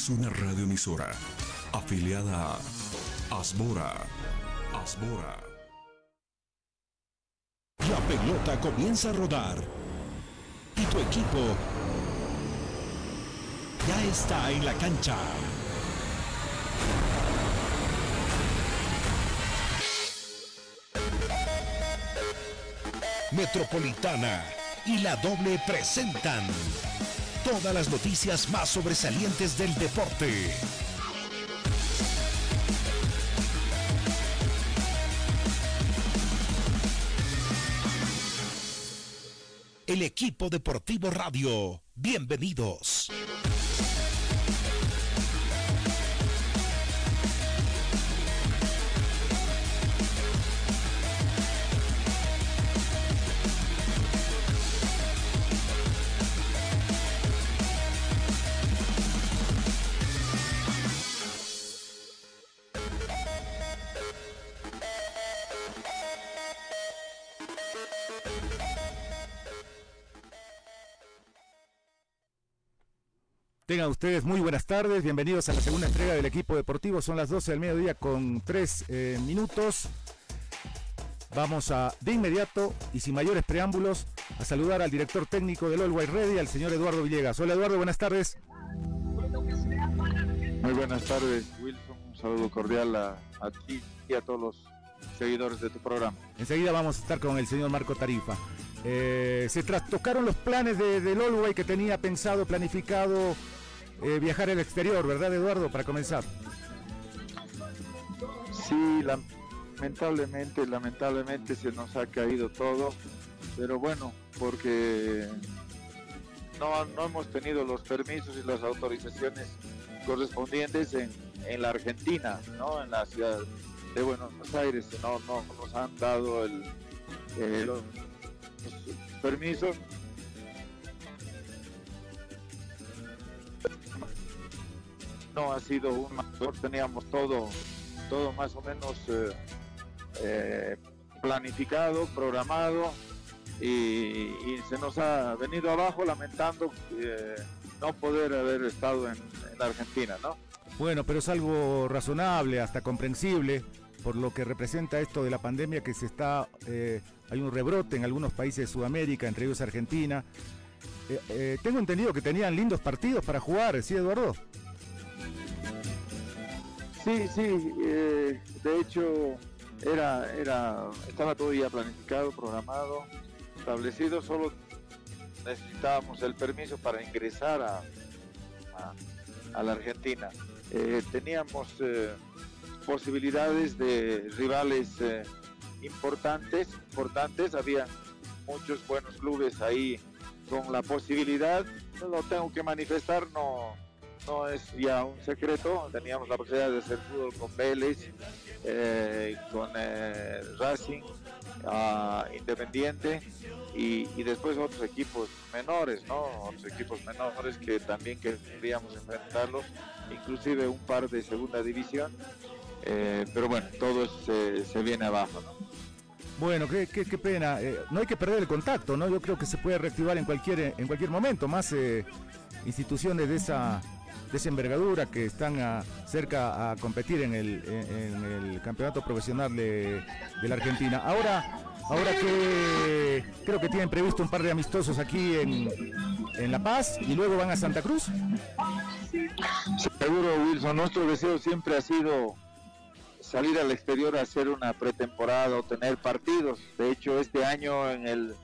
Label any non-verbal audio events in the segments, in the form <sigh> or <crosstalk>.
Es una radioemisora afiliada a Asbora. Asbora. La pelota comienza a rodar y tu equipo ya está en la cancha. Metropolitana y la doble presentan todas las noticias más sobresalientes del deporte. El equipo deportivo radio, bienvenidos. Ustedes muy buenas tardes, bienvenidos a la segunda entrega del equipo deportivo. Son las 12 del mediodía con 3 eh, minutos. Vamos a, de inmediato y sin mayores preámbulos, a saludar al director técnico del All White Ready, al señor Eduardo Villegas. Hola Eduardo, buenas tardes. Muy buenas tardes, Wilson. Un saludo cordial a, a ti y a todos los seguidores de tu programa. Enseguida vamos a estar con el señor Marco Tarifa. Eh, se trastocaron los planes de, del All que tenía pensado, planificado eh, viajar al exterior, ¿verdad, Eduardo? Para comenzar. Sí, lamentablemente, lamentablemente se nos ha caído todo, pero bueno, porque no, no hemos tenido los permisos y las autorizaciones correspondientes en, en la Argentina, ¿no? En la ciudad de Buenos Aires, no, no nos han dado el, eh, los permisos no ha sido un mayor, teníamos todo, todo más o menos eh, eh, planificado, programado y, se nos ha venido abajo lamentando eh, no poder haber estado en, en, Argentina, ¿no? Bueno, pero es algo razonable, hasta comprensible, por lo que representa esto de la pandemia que se está, hay un rebrote en algunos países de Sudamérica, entre ellos Argentina. tengo entendido que tenían lindos partidos para jugar, ¿sí, Eduardo? Sí, sí, eh, de hecho era, era, estaba todo ya planificado, programado, establecido, solo necesitábamos el permiso para ingresar a, a, la Argentina. Eh, teníamos eh, posibilidades de rivales importantes, importantes, había muchos buenos clubes ahí con la posibilidad, lo tengo que manifestar, no no es ya un secreto, teníamos la posibilidad de hacer fútbol con Vélez, eh, con eh, Racing, uh, Independiente y, después otros equipos menores, ¿no? Otros equipos menores que también queríamos enfrentarlos, inclusive un par de segunda división, eh, pero bueno, todo se, se viene abajo, ¿no? Bueno, qué, qué pena. no hay que perder el contacto, ¿no? Yo creo que se puede reactivar en cualquier, en cualquier momento, más instituciones de esa de envergadura que están cerca a competir en el, en, el campeonato profesional de, de, la Argentina. Ahora, ahora que creo que tienen previsto un par de amistosos aquí en, en La Paz y luego van a Santa Cruz. Seguro, Wilson. Nuestro deseo siempre ha sido salir al exterior a hacer una pretemporada o tener partidos. De hecho, este año en el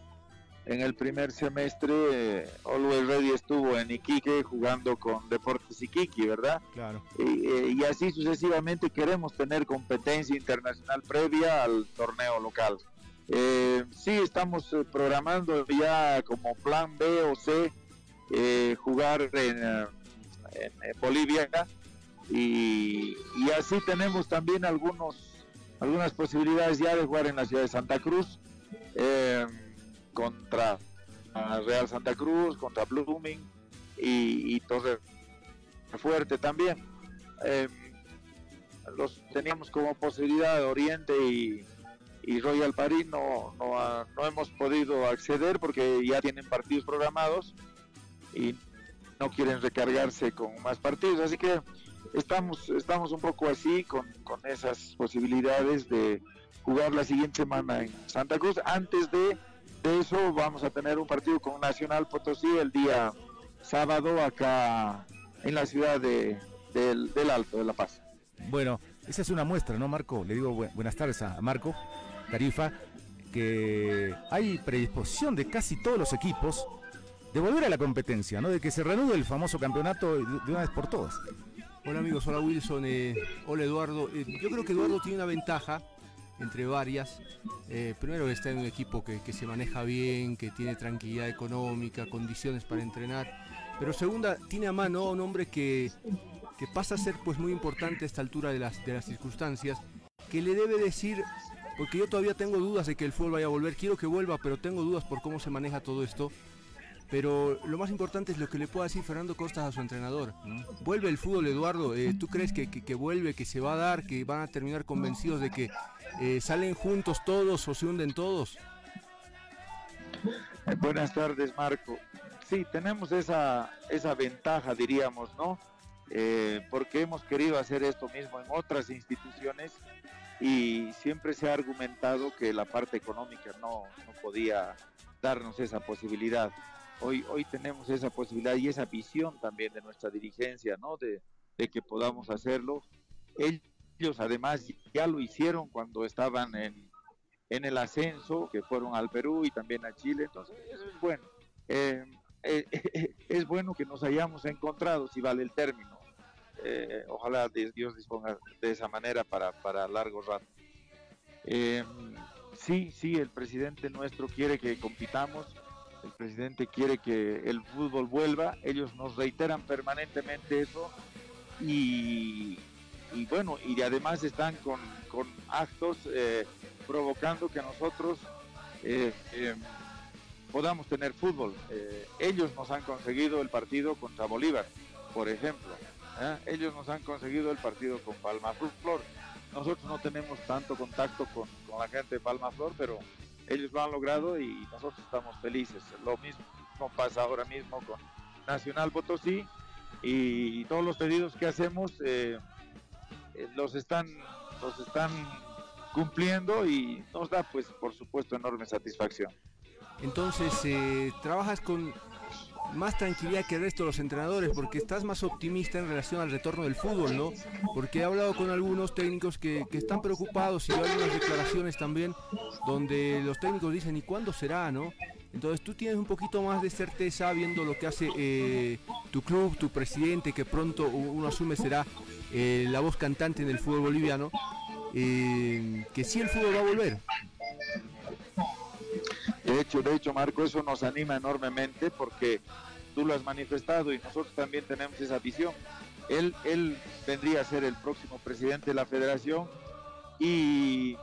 en el primer semestre eh, Always Ready estuvo en Iquique jugando con Deportes Iquique, ¿verdad? Claro. Y, eh, y, así sucesivamente queremos tener competencia internacional previa al torneo local. Eh, sí, estamos programando ya como plan B o C eh, jugar en, en, en Bolivia y, y, así tenemos también algunos algunas posibilidades ya de jugar en la ciudad de Santa Cruz. Eh, contra Real Santa Cruz, contra Blooming y, y Torre Fuerte también. Eh, los teníamos como posibilidad Oriente y, y Royal París no, no, no, hemos podido acceder porque ya tienen partidos programados y no quieren recargarse con más partidos. Así que estamos, estamos un poco así con, con esas posibilidades de jugar la siguiente semana en Santa Cruz. Antes de, de eso vamos a tener un partido con Nacional Potosí el día sábado acá en la ciudad de, del, del Alto, de La Paz. Bueno, esa es una muestra, ¿no, Marco? Le digo buenas tardes a Marco Tarifa, que hay predisposición de casi todos los equipos de volver a la competencia, ¿no? De que se reanude el famoso campeonato de una vez por todas. Hola amigos, hola Wilson, eh, hola Eduardo. Eh, yo creo que Eduardo tiene una ventaja entre varias. Eh, primero está en un equipo que, que, se maneja bien, que tiene tranquilidad económica, condiciones para entrenar. Pero segunda, tiene a mano a un hombre que, que pasa a ser pues muy importante a esta altura de las, de las circunstancias, que le debe decir, porque yo todavía tengo dudas de que el fútbol vaya a volver, quiero que vuelva, pero tengo dudas por cómo se maneja todo esto. Pero lo más importante es lo que le pueda decir Fernando Costas a su entrenador. Vuelve el fútbol, Eduardo. Eh, ¿Tú crees que, que, vuelve, que se va a dar, que van a terminar convencidos de que eh, salen juntos todos o se hunden todos? Eh, buenas tardes, Marco. Sí, tenemos esa, esa ventaja, diríamos, ¿no? Porque hemos querido hacer esto mismo en otras instituciones y siempre se ha argumentado que la parte económica no, no podía darnos esa posibilidad. Hoy, hoy tenemos esa posibilidad y esa visión también de nuestra dirigencia, ¿no? De, de que podamos hacerlo. Ellos además ya lo hicieron cuando estaban en, en el ascenso, que fueron al Perú y también a Chile, entonces eso es bueno. Eh, eh, <laughs> es bueno que nos hayamos encontrado, si vale el término. Eh, ojalá Dios disponga de esa manera para, para largo rato. Eh, sí, sí, el presidente nuestro quiere que compitamos, el presidente quiere que el fútbol vuelva, ellos nos reiteran permanentemente eso y, bueno, y además están con, con actos eh, provocando que nosotros eh, eh, podamos tener fútbol. Eh, ellos nos han conseguido el partido contra Bolívar, por ejemplo. Ellos nos han conseguido el partido con Palma Flor. Nosotros no tenemos tanto contacto con, con, la gente de Palma Flor, pero ellos lo han logrado y nosotros estamos felices. Lo mismo pasa ahora mismo con Nacional Potosí y todos los pedidos que hacemos eh, los están los están cumpliendo y nos da pues por supuesto enorme satisfacción. Entonces, eh, trabajas con más tranquilidad que el resto de los entrenadores porque estás más optimista en relación al retorno del fútbol, ¿no? Porque he hablado con algunos técnicos que, están preocupados y hay unas declaraciones también donde los técnicos dicen, ¿y cuándo será, no? Entonces tú tienes un poquito más de certeza viendo lo que hace eh, tu club, tu presidente, que pronto uno asume será eh, la voz cantante en el fútbol boliviano, eh, que sí el fútbol va a volver. De hecho, de hecho, Marco, eso nos anima enormemente porque tú lo has manifestado y nosotros también tenemos esa visión. Él, él vendría a ser el próximo presidente de la federación y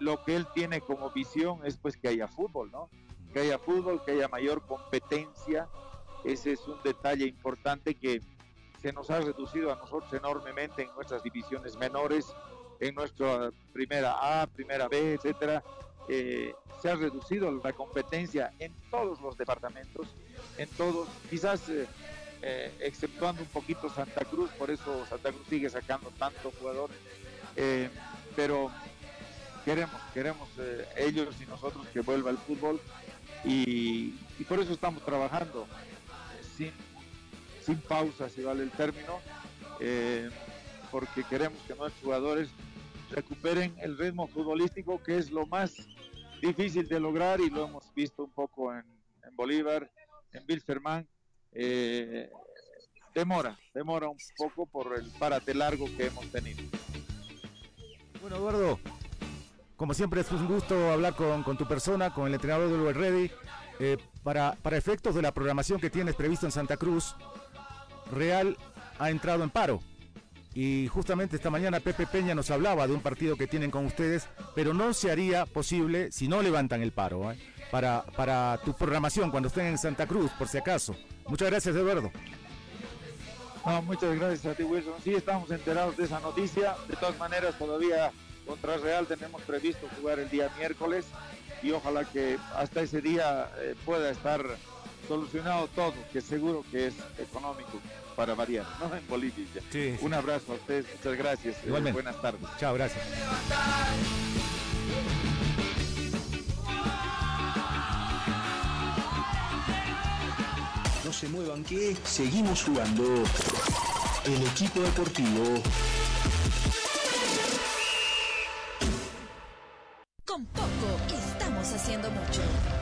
lo que él tiene como visión es pues que haya fútbol, ¿no? Que haya fútbol, que haya mayor competencia. Ese es un detalle importante que se nos ha reducido a nosotros enormemente en nuestras divisiones menores, en nuestra primera A, primera B, etcétera eh, se ha reducido la competencia en todos los departamentos, en todos, quizás eh, eh, exceptuando un poquito Santa Cruz, por eso Santa Cruz sigue sacando tantos jugadores, pero queremos, queremos ellos y nosotros que vuelva el fútbol y, y por eso estamos trabajando sin, sin pausa, si vale el término, porque queremos que nuestros jugadores recuperen el ritmo futbolístico que es lo más difícil de lograr y lo hemos visto un poco en, en Bolívar, en Wilstermann. Eh, demora, demora un poco por el parate largo que hemos tenido. Bueno, Eduardo, como siempre es un gusto hablar con, con tu persona, con el entrenador de Uber Ready. Eh, para, para efectos de la programación que tienes previsto en Santa Cruz, Real ha entrado en paro y justamente esta mañana Pepe Peña nos hablaba de un partido que tienen con ustedes, pero no se haría posible si no levantan el paro, ¿eh? para, para tu programación cuando estén en Santa Cruz, por si acaso. Muchas gracias, Eduardo. No, muchas gracias a ti, Wilson. Sí, estamos enterados de esa noticia. De todas maneras, todavía contra Real tenemos previsto jugar el día miércoles y ojalá que hasta ese día eh, pueda estar solucionado todo, que seguro que es económico para variar, ¿no? En Bolivia. Un abrazo a ustedes, muchas gracias. Eh, buenas tardes. Chao, gracias. No se muevan que seguimos jugando. El equipo deportivo Con poco estamos haciendo mucho.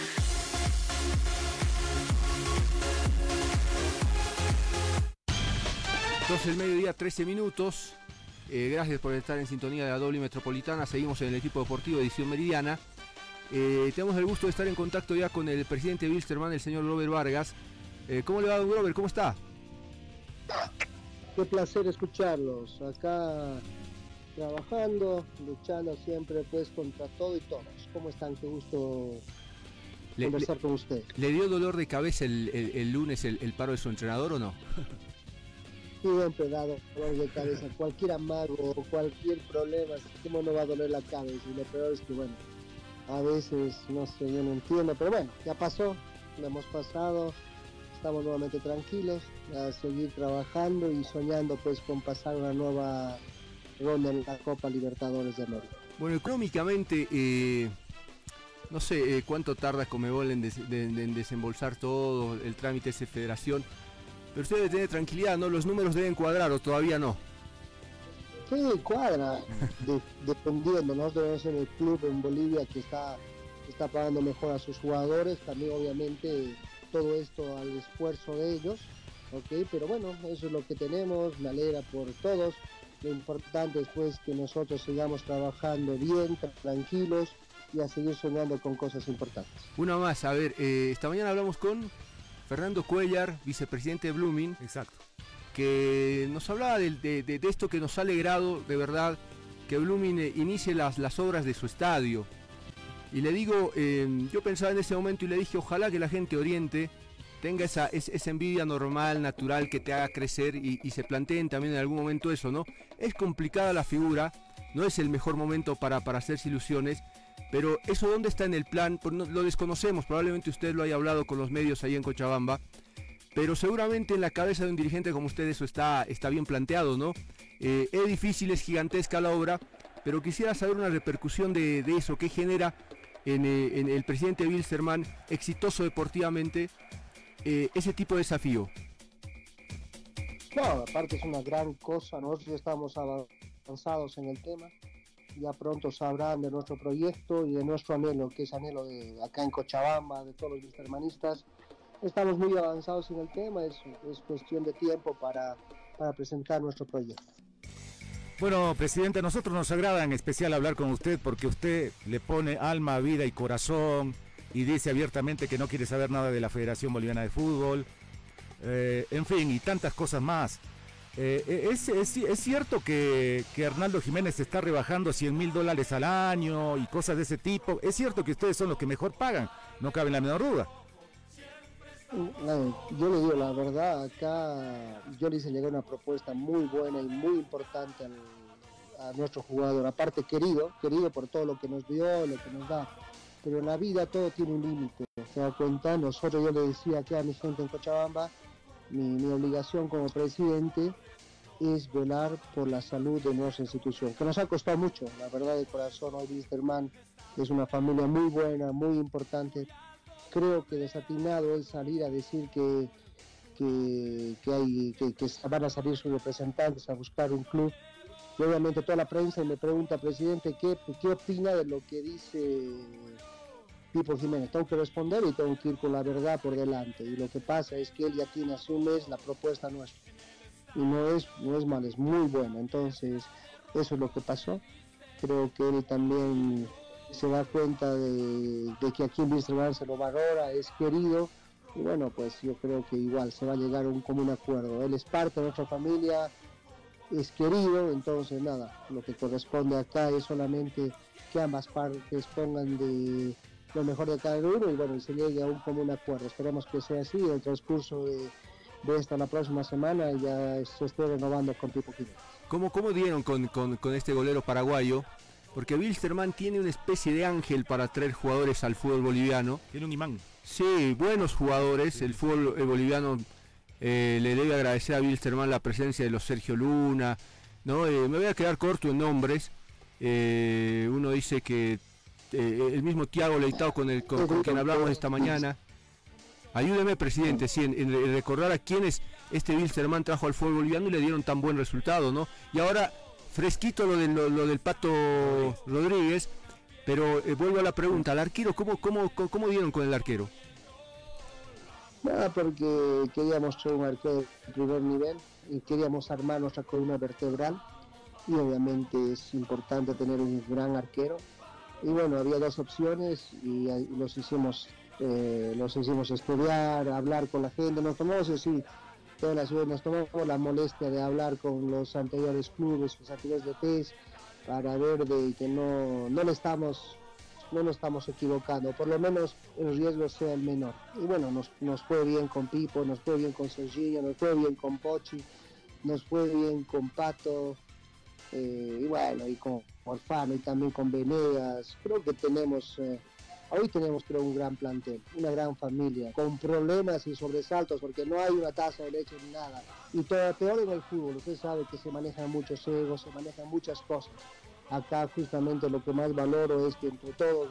12 del mediodía, 13 minutos. Eh, gracias por estar en sintonía de la doble metropolitana. Seguimos en el equipo deportivo edición meridiana. Eh, tenemos el gusto de estar en contacto ya con el presidente Wilstermann, el señor Robert Vargas. Eh, ¿Cómo le va, don Robert? ¿Cómo está? Qué placer escucharlos. Acá trabajando, luchando siempre pues contra todo y todos. ¿Cómo están? Qué gusto conversar con usted. ¿Le dio dolor de cabeza el, lunes el, el, paro de su entrenador o no? <laughs> siempre dado dolor de cabeza. Cualquier amago cualquier problema, ¿cómo no va a doler la cabeza? Y lo peor es que, bueno, a veces, no sé, yo no entiendo, pero bueno, ya pasó, lo hemos pasado, estamos nuevamente tranquilos, a seguir trabajando y soñando pues con pasar una nueva ronda en la Copa Libertadores de América. Bueno, económicamente, eh, no sé eh, cuánto tarda Comebol en, en desembolsar todo, el trámite de federación. Pero usted debe tener tranquilidad, ¿no? Los números deben cuadrar o todavía no. Sí, cuadra, dependiendo, nosotros en el club en Bolivia que está, está pagando mejor a sus jugadores, también obviamente todo esto al esfuerzo de ellos, ¿ok? Pero bueno, eso es lo que tenemos, me alegra por todos, lo importante es pues que nosotros sigamos trabajando bien, tranquilos y a seguir soñando con cosas importantes. Una más, a ver, eh, esta mañana hablamos con Fernando Cuellar, vicepresidente de Blooming. Exacto. Que nos hablaba de, esto que nos ha alegrado de verdad que Blooming eh, inicie las, las obras de su estadio. Y le digo, eh, yo pensaba en ese momento y le dije, ojalá que la gente oriente tenga esa, esa envidia normal, natural, que te haga crecer y, y, se planteen también en algún momento eso, ¿no? Es complicada la figura, no es el mejor momento para, para hacerse ilusiones, pero eso dónde está en el plan, pues lo desconocemos, probablemente usted lo haya hablado con los medios ahí en Cochabamba, pero seguramente en la cabeza de un dirigente como usted eso está, está bien planteado, ¿no? Eh, es difícil, es gigantesca la obra, pero quisiera saber una repercusión de, eso, qué genera en, eh, el presidente Wilstermann, exitoso deportivamente, eh, ese tipo de desafío. No, aparte es una gran cosa, nosotros estamos avanzados en el tema ya pronto sabrán de nuestro proyecto y de nuestro anhelo, que es anhelo de acá en Cochabamba, de todos los hermanistas. Estamos muy avanzados en el tema, es, es cuestión de tiempo para, para presentar nuestro proyecto. Bueno, presidente, a nosotros nos agrada en especial hablar con usted porque usted le pone alma, vida y corazón y dice abiertamente que no quiere saber nada de la Federación Boliviana de Fútbol. Eh, en fin, y tantas cosas más. Eh, eh, es, es, cierto que, que, Arnaldo Jiménez está rebajando 100 mil dólares al año y cosas de ese tipo. Es cierto que ustedes son los que mejor pagan, no cabe la menor duda. Yo le digo la verdad, acá yo le hice llegar una propuesta muy buena y muy importante a nuestro jugador, aparte querido, querido por todo lo que nos dio, lo que nos da, pero en la vida todo tiene un límite, se da cuenta, nosotros yo le decía aquí a mi gente en Cochabamba, mi, obligación como presidente es velar por la salud de nuestra institución, que nos ha costado mucho, la verdad de corazón, hoy Wisterman es una familia muy buena, muy importante, creo que desatinado es salir a decir que, que, hay, que, van a salir sus representantes a buscar un club. Y obviamente toda la prensa me pregunta, presidente, ¿qué, qué opina de lo que dice Pipo Jiménez? Tengo que responder y tengo que ir con la verdad por delante. Y lo que pasa es que él ya tiene hace un mes la propuesta nuestra. Y no es, no es mal, es muy buena. Entonces, eso es lo que pasó. Creo que él también se da cuenta de, que aquí en Wisterman se lo valora, es querido. Y bueno, pues yo creo que igual se va a llegar a un común acuerdo. Él es parte de nuestra familia, es querido, entonces nada, lo que corresponde acá es solamente que ambas partes pongan de lo mejor de cada uno y bueno, y se llegue a un común acuerdo. Esperemos que sea así, el transcurso de, esta la próxima semana ya se esté renovando con Pipo ¿Cómo, ¿Cómo dieron con, con, con este golero paraguayo? Porque Wilstermann tiene una especie de ángel para traer jugadores al fútbol boliviano. Tiene un imán. Sí, buenos jugadores. El fútbol eh, boliviano eh, le debe agradecer a Wilstermann la presencia de los Sergio Luna. ¿no? Eh, me voy a quedar corto en nombres. uno dice que el mismo Tiago Leitao con, el, con, quien hablamos esta mañana. Ayúdeme, presidente, sí, en, recordar a quienes este Wilstermann trajo al fútbol boliviano y le dieron tan buen resultado, ¿no? Y ahora fresquito lo, lo, del Pato Rodríguez, pero eh, vuelvo a la pregunta, ¿al arquero cómo, cómo, cómo dieron con el arquero? Nada, porque queríamos ser un arquero de primer nivel y queríamos armar nuestra columna vertebral y obviamente es importante tener un gran arquero. Y bueno, había dos opciones y, los hicimos eh, los hicimos estudiar, hablar con la gente, nos tomamos así todas las veces nos tomamos la molestia de hablar con los anteriores clubes, los anteriores de PES, para ver de que no, no le estamos no nos estamos equivocando, por lo menos el riesgo sea menor. Y bueno, nos, nos fue bien con Pipo, nos fue bien con Serginho, nos fue bien con Pochi, nos fue bien con Pato, eh, y bueno, y con Orfano y también con Venegas. Creo que tenemos eh, Hoy tenemos creo un gran plantel, una gran familia, con problemas y sobresaltos, porque no hay una taza de leche ni nada. Y todo peor en el fútbol, usted sabe que se manejan muchos egos, se manejan muchas cosas. Acá justamente lo que más valoro es que entre todos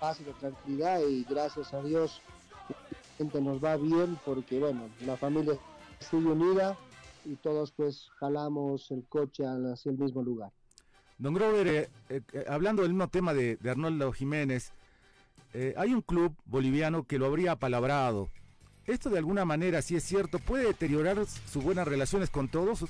paz tranquilidad y gracias a Dios la gente nos va bien porque bueno, la familia sigue unida y todos pues jalamos el coche hacia el mismo lugar. Don Grover, eh, eh, eh, hablando del mismo tema de, de Arnoldo Jiménez, eh, hay un club boliviano que lo habría apalabrado. ¿Esto de alguna manera, si es cierto, puede deteriorar sus buenas relaciones con todos?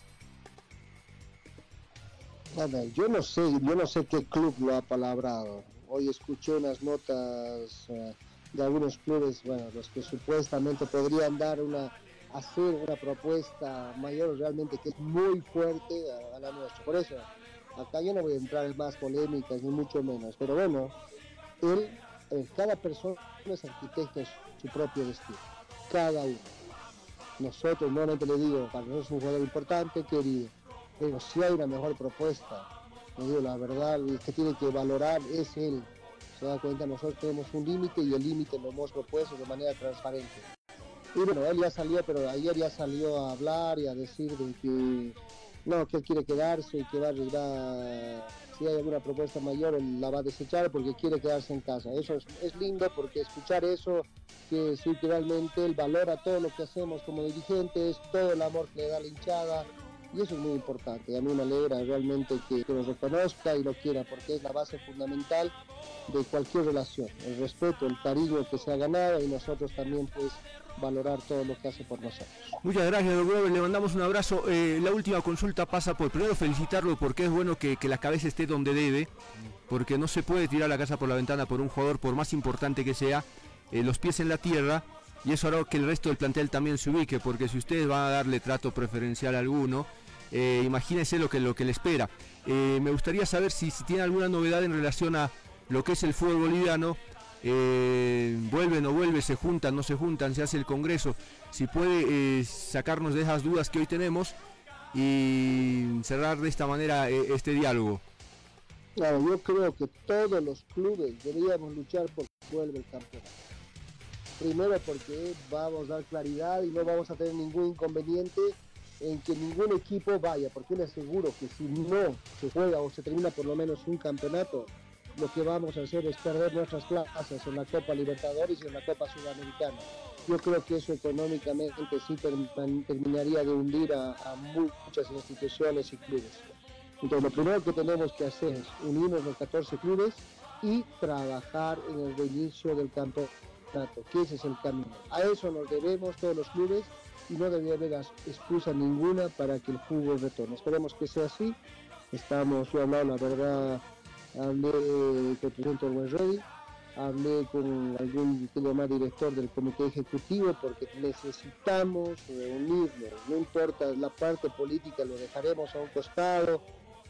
yo no sé, yo no sé qué club lo ha palabrado. Hoy escuché unas notas eh, de algunos clubes, bueno, los que supuestamente podrían dar una, hacer una propuesta mayor realmente que es muy fuerte a, la nuestra. Por eso, acá yo no voy a entrar en más polémicas ni mucho menos, pero bueno, él eh, cada persona es arquitecto de su propio destino, cada uno. Nosotros, nuevamente le digo, para nosotros es un jugador importante, querido, pero si hay una mejor propuesta, le digo la verdad, el que tiene que valorar es él. Se da cuenta, nosotros tenemos un límite y el límite lo hemos propuesto de manera transparente. Y bueno, él ya salió, pero ayer ya salió a hablar y a decir de que no, que él quiere quedarse y que va a arriesgar si hay alguna propuesta mayor, él la va a desechar porque quiere quedarse en casa. Eso es, lindo porque escuchar eso, que sí que realmente él valora todo lo que hacemos como dirigentes, todo el amor que le da la hinchada, y eso es muy importante. A mí me alegra realmente que, que, lo reconozca y lo quiera, porque es la base fundamental de cualquier relación. El respeto, el cariño que se ha ganado y nosotros también pues valorar todo lo que hace por nosotros. Muchas gracias, doctor. Le mandamos un abrazo. Eh, la última consulta pasa por primero felicitarlo porque es bueno que, la cabeza esté donde debe, porque no se puede tirar la casa por la ventana por un jugador, por más importante que sea, eh, los pies en la tierra. Y eso hará que el resto del plantel también se ubique, porque si ustedes van a darle trato preferencial a alguno, eh, imagínense lo que, lo que le espera. me gustaría saber si, si tiene alguna novedad en relación a lo que es el fútbol boliviano eh, vuelve, no vuelve, se juntan, no se juntan, se hace el Congreso, si puede eh, sacarnos de esas dudas que hoy tenemos y cerrar de esta manera eh, este diálogo. Claro, yo creo que todos los clubes deberíamos luchar por que vuelva el campeonato. Primero porque vamos a dar claridad y no vamos a tener ningún inconveniente en que ningún equipo vaya, porque les aseguro que si no se juega o se termina por lo menos un campeonato, lo que vamos a hacer es perder nuestras plazas en la Copa Libertadores y en la Copa Sudamericana. Yo creo que eso económicamente sí terminaría de hundir a, muchas instituciones y clubes. Entonces lo primero que tenemos que hacer es unirnos los 14 clubes y trabajar en el reinicio del campeonato, que ese es el camino. A eso nos debemos todos los clubes y no debería haber excusa ninguna para que el fútbol retorne. Esperemos que sea así. Estamos, yo he la verdad, hablé con el presidente Orwell hablé con algún más director del comité ejecutivo porque necesitamos reunirnos, no importa la parte política, lo dejaremos a un costado,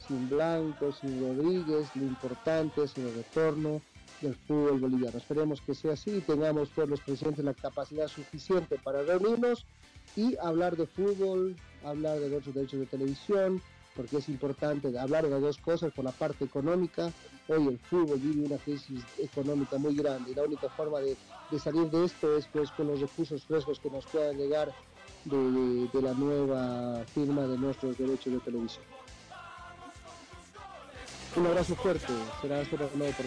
sin Blanco, sin Rodríguez, lo importante es el retorno del fútbol boliviano. Esperemos que sea así y tengamos todos los presidentes la capacidad suficiente para reunirnos y hablar de fútbol, hablar de otros derechos de televisión, porque es importante hablar de las dos cosas por la parte económica. Hoy el fútbol vive una crisis económica muy grande y la única forma de, salir de esto es pues, con los recursos frescos que nos puedan llegar de, la nueva firma de nuestros derechos de televisión. Un abrazo fuerte, será hasta nuevo por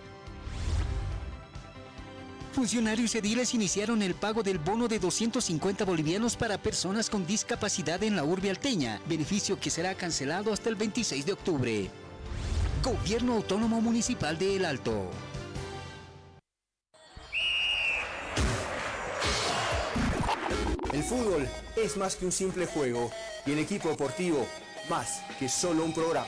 Funcionarios ediles iniciaron el pago del bono de 250 bolivianos para personas con discapacidad en la urbe alteña, beneficio que será cancelado hasta el 26 de octubre. Gobierno Autónomo Municipal de El Alto. El fútbol es más que un simple juego y el equipo deportivo más que solo un programa.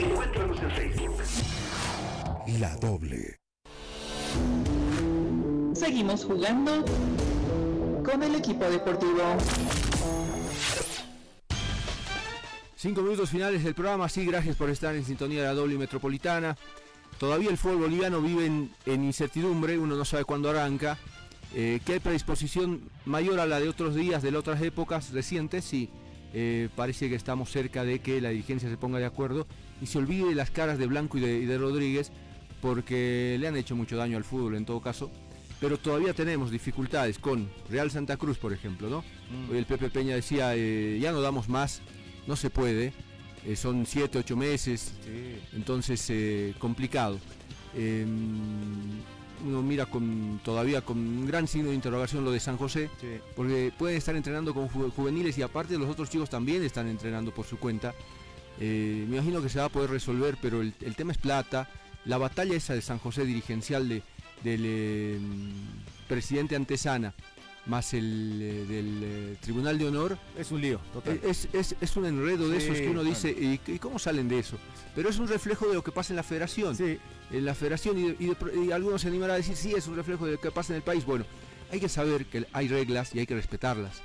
Encuéntranos en Facebook. La doble. Seguimos jugando con el equipo deportivo. Cinco minutos finales del programa, sí, gracias por estar en sintonía de la doble metropolitana. Todavía el fútbol boliviano vive en, incertidumbre, uno no sabe cuándo arranca. Eh, que hay predisposición mayor a la de otros días, de otras épocas recientes, sí. Eh, parece que estamos cerca de que la dirigencia se ponga de acuerdo y se olvide las caras de Blanco y de, Rodríguez porque le han hecho mucho daño al fútbol en todo caso. Pero todavía tenemos dificultades con Real Santa Cruz, por ejemplo, ¿no? Mm. Hoy el Pepe Peña decía, eh, ya no damos más, no se puede, eh, son 7, 8 meses, entonces complicado. Uno mira con todavía con un gran signo de interrogación lo de San José, porque pueden estar entrenando con juveniles y aparte los otros chicos también están entrenando por su cuenta. Eh, me imagino que se va a poder resolver, pero el, tema es plata. La batalla esa de San José dirigencial de, del em, presidente Antesana más el eh, del eh, Tribunal de Honor. Es un lío, total. Es, es- es un enredo de Sí, esos que uno claro. dice, ¿y, y cómo salen de eso? Pero es un reflejo de lo que pasa en la federación. En la federación, y, algunos se animarán a decir, sí, es un reflejo de lo que pasa en el país. Bueno, hay que saber que hay reglas y hay que respetarlas.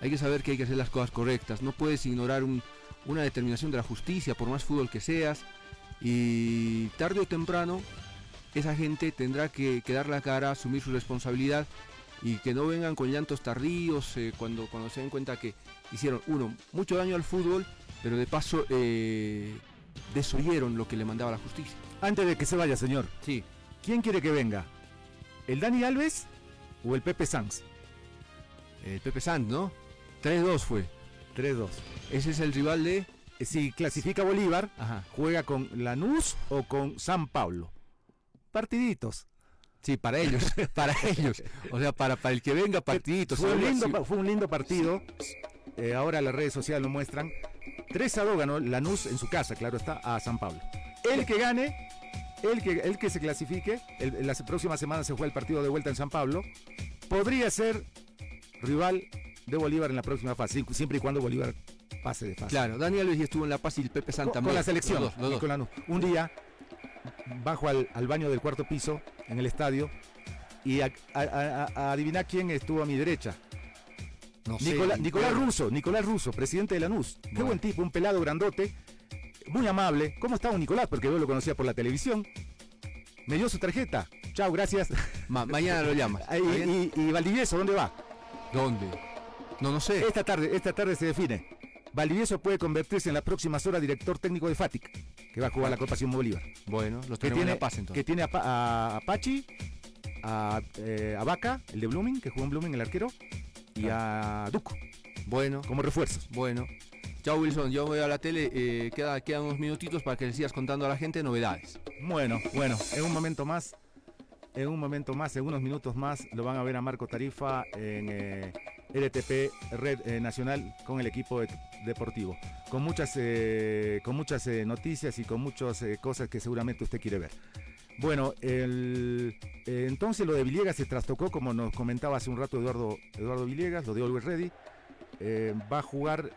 Hay que saber que hay que hacer las cosas correctas. No puedes ignorar un- una determinación de la justicia, por más fútbol que seas. Y tarde o temprano, esa gente tendrá que, que dar la cara, asumir su responsabilidad y que no vengan con llantos tardíos eh, cuando, cuando se den cuenta que hicieron, uno, mucho daño al fútbol, pero de paso eh, desoyeron lo que le mandaba la justicia. Antes de que se vaya, señor. Sí. ¿Quién quiere que venga? ¿El Dani Alves o el Pepe Sanz? El Pepe Sanz, ¿no? 3-2 fue. 3-2. Ese es el rival de... Si clasifica Bolívar, Ajá. juega con Lanús o con San Pablo. Partiditos. Sí, para ellos, <laughs> para ellos. O sea, para, para el que venga partiditos. Fue un lindo, fue un lindo partido. Eh, ahora las redes sociales lo muestran. 3 a 2 ganó Lanús en su casa, claro está, a San Pablo. El que gane, el que, el que se clasifique, el- la próxima semana se juega el partido de vuelta en San Pablo, podría ser rival de Bolívar en la próxima fase, siempre y cuando Bolívar pase de fase. Claro, Dani Alves ya estuvo en La Paz y el Pepe Sanz Con, con la selección. Los dos, los y dos. con Lanús. Un día bajo al, al baño del cuarto piso en el estadio y a, a- a- a adivinar quién estuvo a mi derecha. No sé, Nicolás, ni Nicolás. Russo, Nicolás Russo, presidente de Lanús. Qué Bueno. buen tipo, un pelado grandote, muy amable. ¿Cómo está un Nicolás? Porque yo lo conocía por la televisión. Me dio su tarjeta. Chao, gracias. Ma- mañana lo llamas. <laughs> y, y, y Valdivieso, ¿dónde va? ¿Dónde? No, no sé. Esta tarde, esta tarde se define. Valdivieso puede convertirse en las próximas horas director técnico de FATIC, que va a jugar la Copa Simón Bolívar. Bueno, los que tiene, Paz entonces. que tiene a, a, a Pachi, a, eh, a Vaca, el de Blooming, que jugó en Blooming, el arquero, y a Duco. Bueno. Como refuerzos. Bueno. Chao Wilson, yo voy a la tele, eh, queda, quedan unos minutitos para que le sigas contando a la gente novedades. Bueno, bueno, en un momento más, en un momento más, en unos minutos más, lo van a ver a Marco Tarifa en eh, RTP Red eh, Nacional con el equipo de- deportivo, con muchas, eh, con muchas eh, noticias y con muchas cosas que seguramente usted quiere ver. Bueno, entonces lo de Villegas se trastocó, como nos comentaba hace un rato Eduardo, Eduardo Villegas, lo de Always Ready. Va a jugar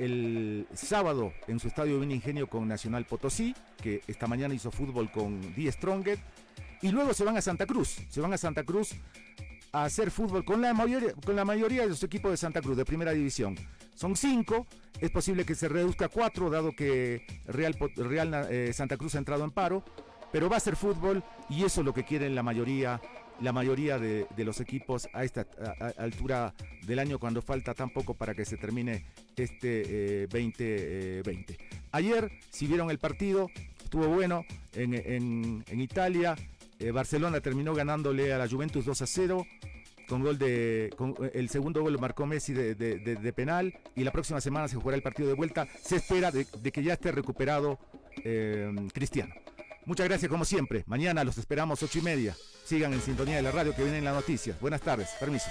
el sábado en su estadio Vini Ingenio con Nacional Potosí, que esta mañana hizo fútbol con Die Strongest. Y luego se van a Santa Cruz, se van a Santa Cruz a hacer fútbol con la mayoría, con la mayoría de los equipos de Santa Cruz, de primera división. Son cinco, es posible que se reduzca a cuatro, dado que Real, Real eh, Santa Cruz ha entrado en paro, pero va a ser fútbol y eso es lo que quieren la mayoría, la mayoría de, los equipos a esta altura del año cuando falta tan poco para que se termine este eh, 2020. Ayer, si vieron el partido, estuvo bueno en, en- en Italia. Eh, Barcelona terminó ganándole a la Juventus 2 a 0 con gol de con- el segundo gol lo marcó Messi de, penal y la próxima semana se jugará el partido de vuelta. Se espera de, que ya esté recuperado eh, Cristiano. Muchas gracias como siempre. Mañana los esperamos ocho y media. Sigan en sintonía de la radio que vienen las noticias. Buenas tardes permiso